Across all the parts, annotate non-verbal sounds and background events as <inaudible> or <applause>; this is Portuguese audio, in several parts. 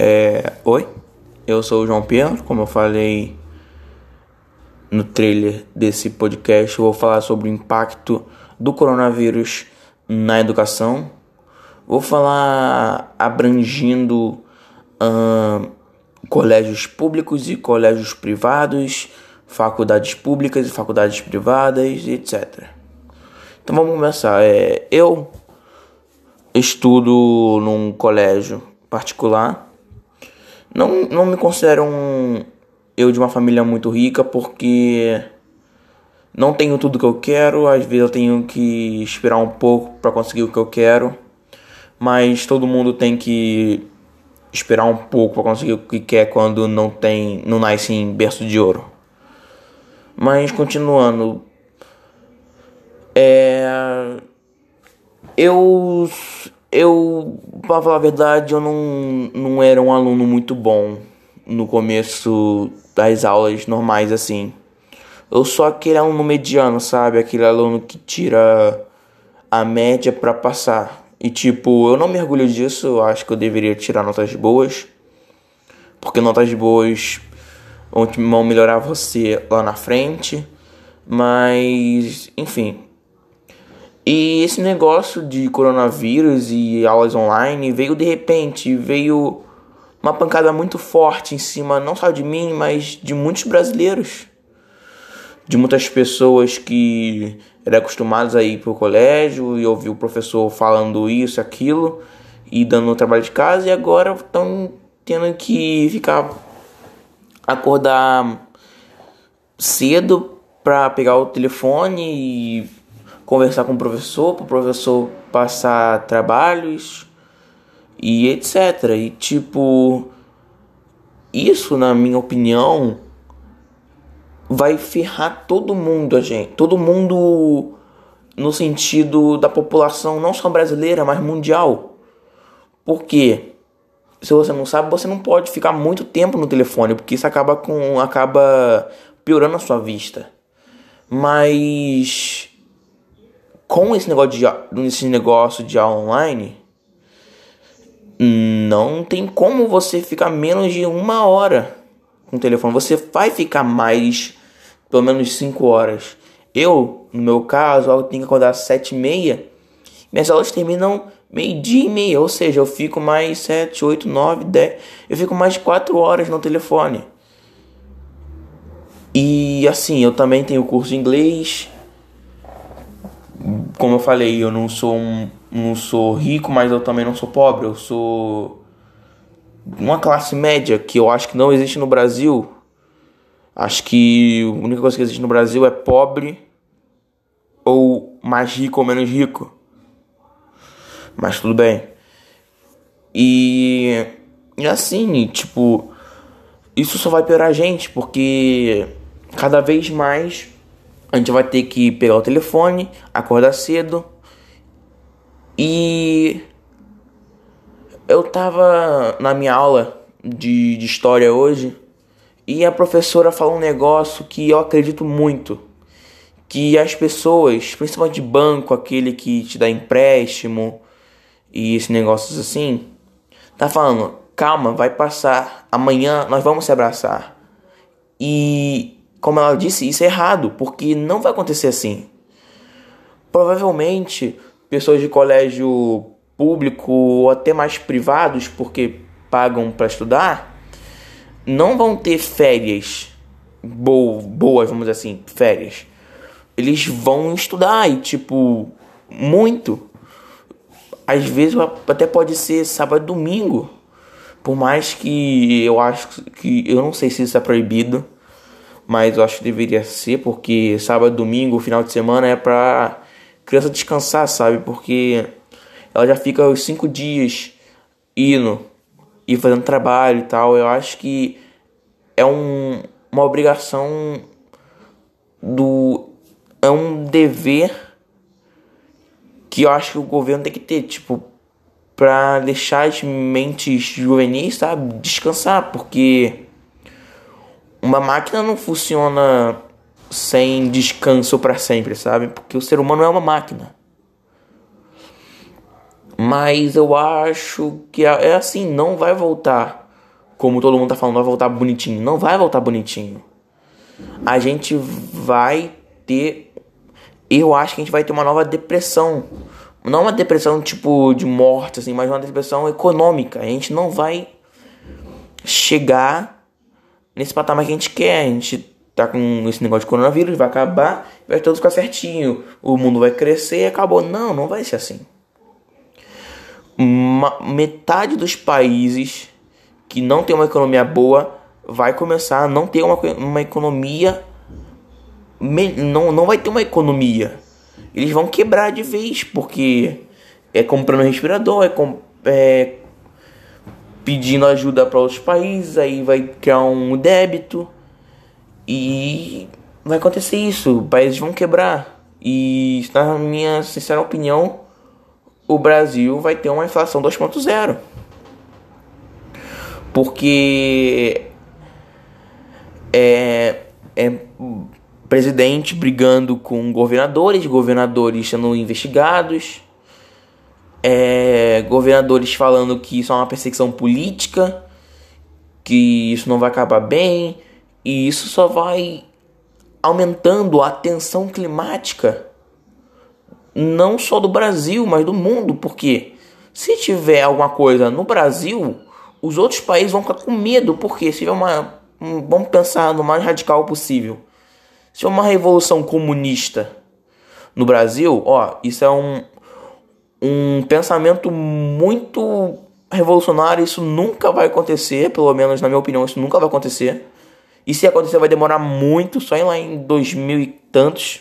É, oi, eu sou o João Pedro, como eu falei no trailer desse podcast, eu vou falar sobre o impacto do coronavírus na educação. Vou falar abrangindo hum, colégios públicos e colégios privados, faculdades públicas e faculdades privadas, etc. Então vamos começar. É, eu estudo num colégio particular não, não me considero um eu de uma família muito rica porque não tenho tudo que eu quero, às vezes eu tenho que esperar um pouco para conseguir o que eu quero, mas todo mundo tem que esperar um pouco para conseguir o que quer quando não tem, não nasce em berço de ouro. Mas continuando, é, eu eu, pra falar a verdade, eu não, não era um aluno muito bom no começo das aulas normais, assim. Eu sou aquele aluno mediano, sabe? Aquele aluno que tira a média para passar. E tipo, eu não me orgulho disso, eu acho que eu deveria tirar notas boas. Porque notas boas vão melhorar você lá na frente. Mas, enfim, e esse negócio de coronavírus e aulas online veio de repente, veio uma pancada muito forte em cima não só de mim, mas de muitos brasileiros. De muitas pessoas que eram acostumadas a ir para o colégio e ouvir o professor falando isso, aquilo e dando o trabalho de casa e agora estão tendo que ficar acordar cedo para pegar o telefone e conversar com o professor, para o professor passar trabalhos e etc. E tipo, isso na minha opinião vai ferrar todo mundo, a gente, todo mundo no sentido da população não só brasileira, mas mundial. Porque se você não sabe, você não pode ficar muito tempo no telefone, porque isso acaba com acaba piorando a sua vista. Mas com esse negócio de, esse negócio de aula online, não tem como você ficar menos de uma hora com o telefone. Você vai ficar mais, pelo menos 5 horas. Eu, no meu caso, eu tenho que acordar às 7 e meia. Minhas aulas terminam meio-dia e meia. Ou seja, eu fico mais 7, 8, 9, 10. Eu fico mais 4 horas no telefone. E assim, eu também tenho curso de inglês como eu falei, eu não sou um, não sou rico, mas eu também não sou pobre. Eu sou uma classe média que eu acho que não existe no Brasil. Acho que a única coisa que existe no Brasil é pobre ou mais rico ou menos rico. Mas tudo bem. E, e assim, tipo, isso só vai piorar a gente, porque cada vez mais a gente vai ter que pegar o telefone, acordar cedo e eu tava na minha aula de, de história hoje e a professora falou um negócio que eu acredito muito. Que as pessoas, principalmente de banco, aquele que te dá empréstimo e esses negócios assim, tá falando, calma, vai passar, amanhã nós vamos se abraçar. E como ela disse, isso é errado, porque não vai acontecer assim. Provavelmente, pessoas de colégio público ou até mais privados, porque pagam para estudar, não vão ter férias boas, vamos dizer assim, férias. Eles vão estudar e, tipo, muito. Às vezes até pode ser sábado domingo. Por mais que eu acho que. Eu não sei se isso é proibido mas eu acho que deveria ser, porque sábado, domingo, final de semana é pra criança descansar, sabe? Porque ela já fica os cinco dias indo e fazendo trabalho e tal. Eu acho que é um, uma obrigação do. É um dever que eu acho que o governo tem que ter, tipo, pra deixar as mentes juvenis, sabe, descansar, porque uma máquina não funciona sem descanso para sempre, sabe? Porque o ser humano é uma máquina. Mas eu acho que é, é assim, não vai voltar como todo mundo tá falando, vai voltar bonitinho. Não vai voltar bonitinho. A gente vai ter. Eu acho que a gente vai ter uma nova depressão. Não uma depressão tipo de morte, assim, mas uma depressão econômica. A gente não vai chegar nesse patamar que a gente quer. A gente tá com esse negócio de coronavírus, vai acabar, vai tudo ficar certinho. O mundo vai crescer e acabou. Não, não vai ser assim. Uma, metade dos países que não tem uma economia boa vai começar a não ter uma, uma economia. Não, não vai ter uma economia. Eles vão quebrar de vez, porque é comprando respirador, é, com, é pedindo ajuda para outros países, aí vai criar um débito. E vai acontecer isso, países vão quebrar. E na minha sincera opinião, o Brasil vai ter uma inflação 2.0 porque é, é presidente brigando com governadores, governadores sendo investigados, é, governadores falando que isso é uma perseguição política, que isso não vai acabar bem, e isso só vai aumentando a tensão climática, não só do Brasil, mas do mundo, porque se tiver alguma coisa no Brasil, os outros países vão ficar com medo, porque se tiver uma. Um, vamos pensar no mais radical possível. Se tiver uma revolução comunista no Brasil, ó, isso é um, um pensamento muito revolucionário. Isso nunca vai acontecer, pelo menos na minha opinião, isso nunca vai acontecer. E se acontecer, vai demorar muito, só lá em 2000 e tantos.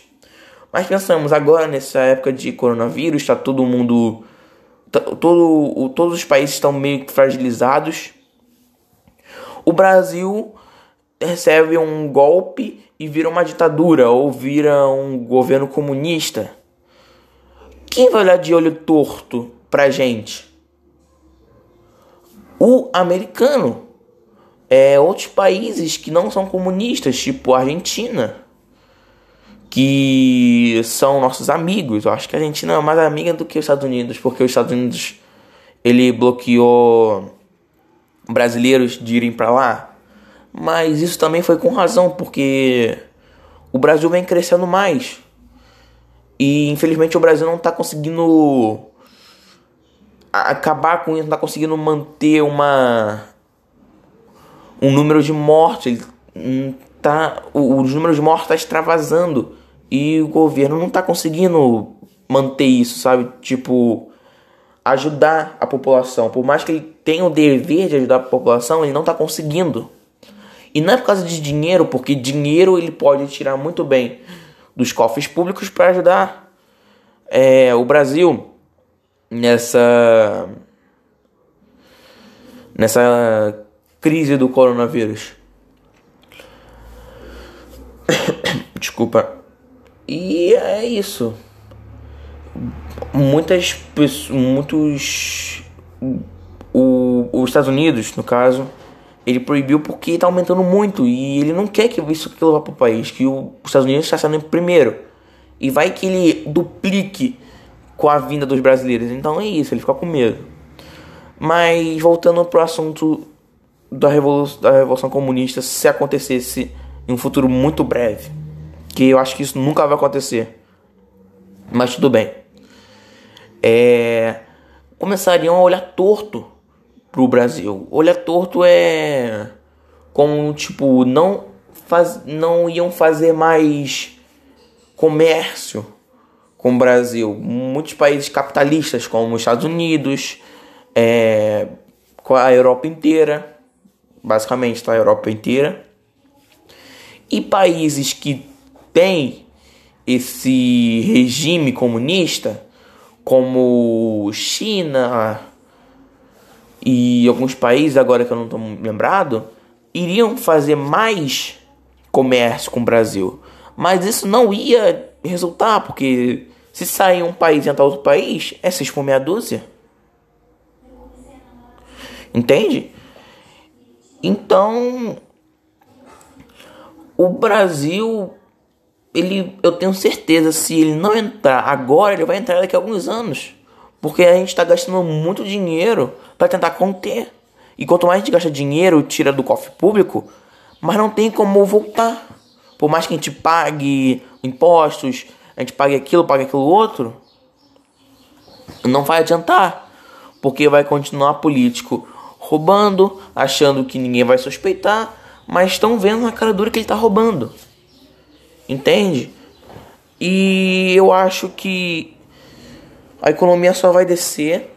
Mas pensamos, agora nessa época de coronavírus, está todo mundo todo, todos os países estão meio fragilizados. O Brasil recebe um golpe e vira uma ditadura ou vira um governo comunista. Quem vai olhar de olho torto pra gente? O americano. É outros países que não são comunistas, tipo a Argentina que são nossos amigos. Eu acho que a Argentina é mais amiga do que os Estados Unidos, porque os Estados Unidos ele bloqueou brasileiros de irem para lá. Mas isso também foi com razão, porque o Brasil vem crescendo mais. E infelizmente o Brasil não está conseguindo acabar com isso, não está conseguindo manter uma um número de mortes. Ele tá os números de mortes está extravasando e o governo não está conseguindo manter isso, sabe? Tipo, ajudar a população. Por mais que ele tenha o dever de ajudar a população, ele não está conseguindo. E não é por causa de dinheiro, porque dinheiro ele pode tirar muito bem dos cofres públicos para ajudar é, o Brasil nessa nessa crise do coronavírus. <coughs> Desculpa. E é isso. Muitas pessoas. Muitos. O, os Estados Unidos, no caso, ele proibiu porque está aumentando muito e ele não quer que isso vá para o país, que os Estados Unidos está sendo primeiro. E vai que ele duplique com a vinda dos brasileiros. Então é isso, ele fica com medo. Mas voltando para o assunto da revolução, da revolução comunista, se acontecesse em um futuro muito breve que eu acho que isso nunca vai acontecer. Mas tudo bem. É, começariam a olhar torto pro Brasil. Olhar torto é como tipo não faz, não iam fazer mais comércio com o Brasil. Muitos países capitalistas como os Estados Unidos, é, com a Europa inteira, basicamente tá a Europa inteira, e países que tem esse regime comunista, como China e alguns países, agora que eu não estou lembrado, iriam fazer mais comércio com o Brasil. Mas isso não ia resultar, porque se sair um país e entrar outro país, é seis por meia dúzia. Entende? Então, o Brasil ele, eu tenho certeza, se ele não entrar agora, ele vai entrar daqui a alguns anos. Porque a gente está gastando muito dinheiro para tentar conter. E quanto mais a gente gasta dinheiro, tira do cofre público, mas não tem como voltar. Por mais que a gente pague impostos, a gente pague aquilo, pague aquilo outro, não vai adiantar. Porque vai continuar político roubando, achando que ninguém vai suspeitar, mas estão vendo na cara dura que ele está roubando. Entende? E eu acho que a economia só vai descer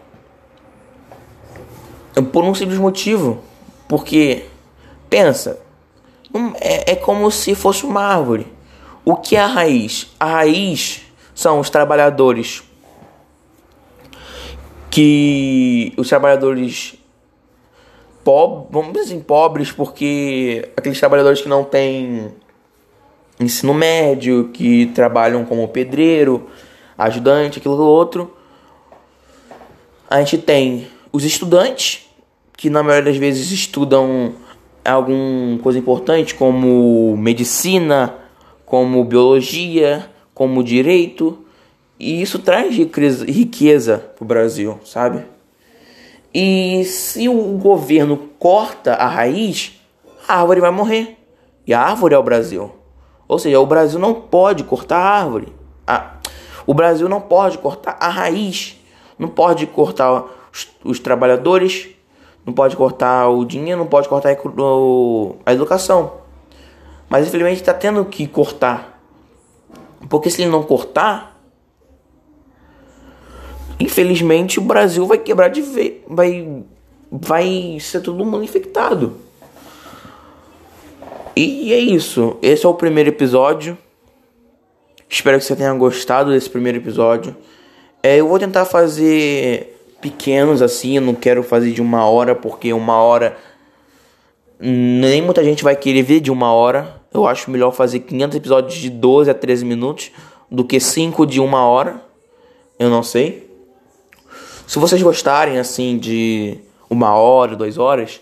por um simples motivo. Porque, pensa, é, é como se fosse uma árvore. O que é a raiz? A raiz são os trabalhadores que os trabalhadores pobres, vamos dizer assim, pobres, porque aqueles trabalhadores que não têm ensino médio, que trabalham como pedreiro, ajudante, aquilo outro. A gente tem os estudantes, que na maioria das vezes estudam alguma coisa importante, como medicina, como biologia, como direito, e isso traz riqueza para o Brasil, sabe? E se o governo corta a raiz, a árvore vai morrer. E a árvore é o Brasil. Ou seja, o Brasil não pode cortar a árvore. A, o Brasil não pode cortar a raiz. Não pode cortar os, os trabalhadores. Não pode cortar o dinheiro. Não pode cortar a, educação. Mas infelizmente está tendo que cortar. Porque se ele não cortar, infelizmente o Brasil vai quebrar de vez, vai vai ser todo mundo infectado. E é isso. Esse é o primeiro episódio. Espero que você tenha gostado desse primeiro episódio. É, eu vou tentar fazer pequenos assim, eu não quero fazer de uma hora, porque uma hora nem muita gente vai querer ver de uma hora. Eu acho melhor fazer 500 episódios de 12 a 13 minutos do que 5 de uma hora. Eu não sei. Se vocês gostarem assim de uma hora, duas horas,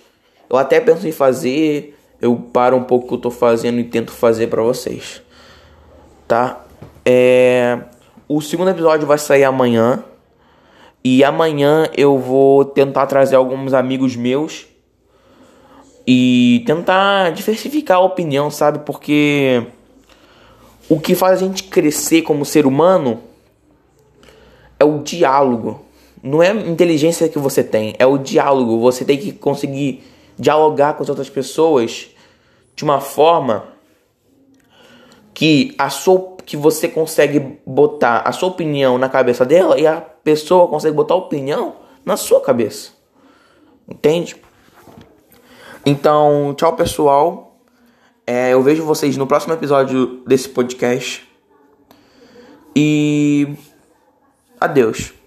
eu até penso em fazer. Eu paro um pouco o que eu tô fazendo e tento fazer para vocês, tá? É... O segundo episódio vai sair amanhã. E amanhã eu vou tentar trazer alguns amigos meus e tentar diversificar a opinião, sabe? Porque o que faz a gente crescer como ser humano é o diálogo não é a inteligência que você tem, é o diálogo. Você tem que conseguir dialogar com as outras pessoas de uma forma que a sua que você consegue botar a sua opinião na cabeça dela e a pessoa consegue botar a opinião na sua cabeça. Entende? Então, tchau pessoal. É, eu vejo vocês no próximo episódio desse podcast. E adeus.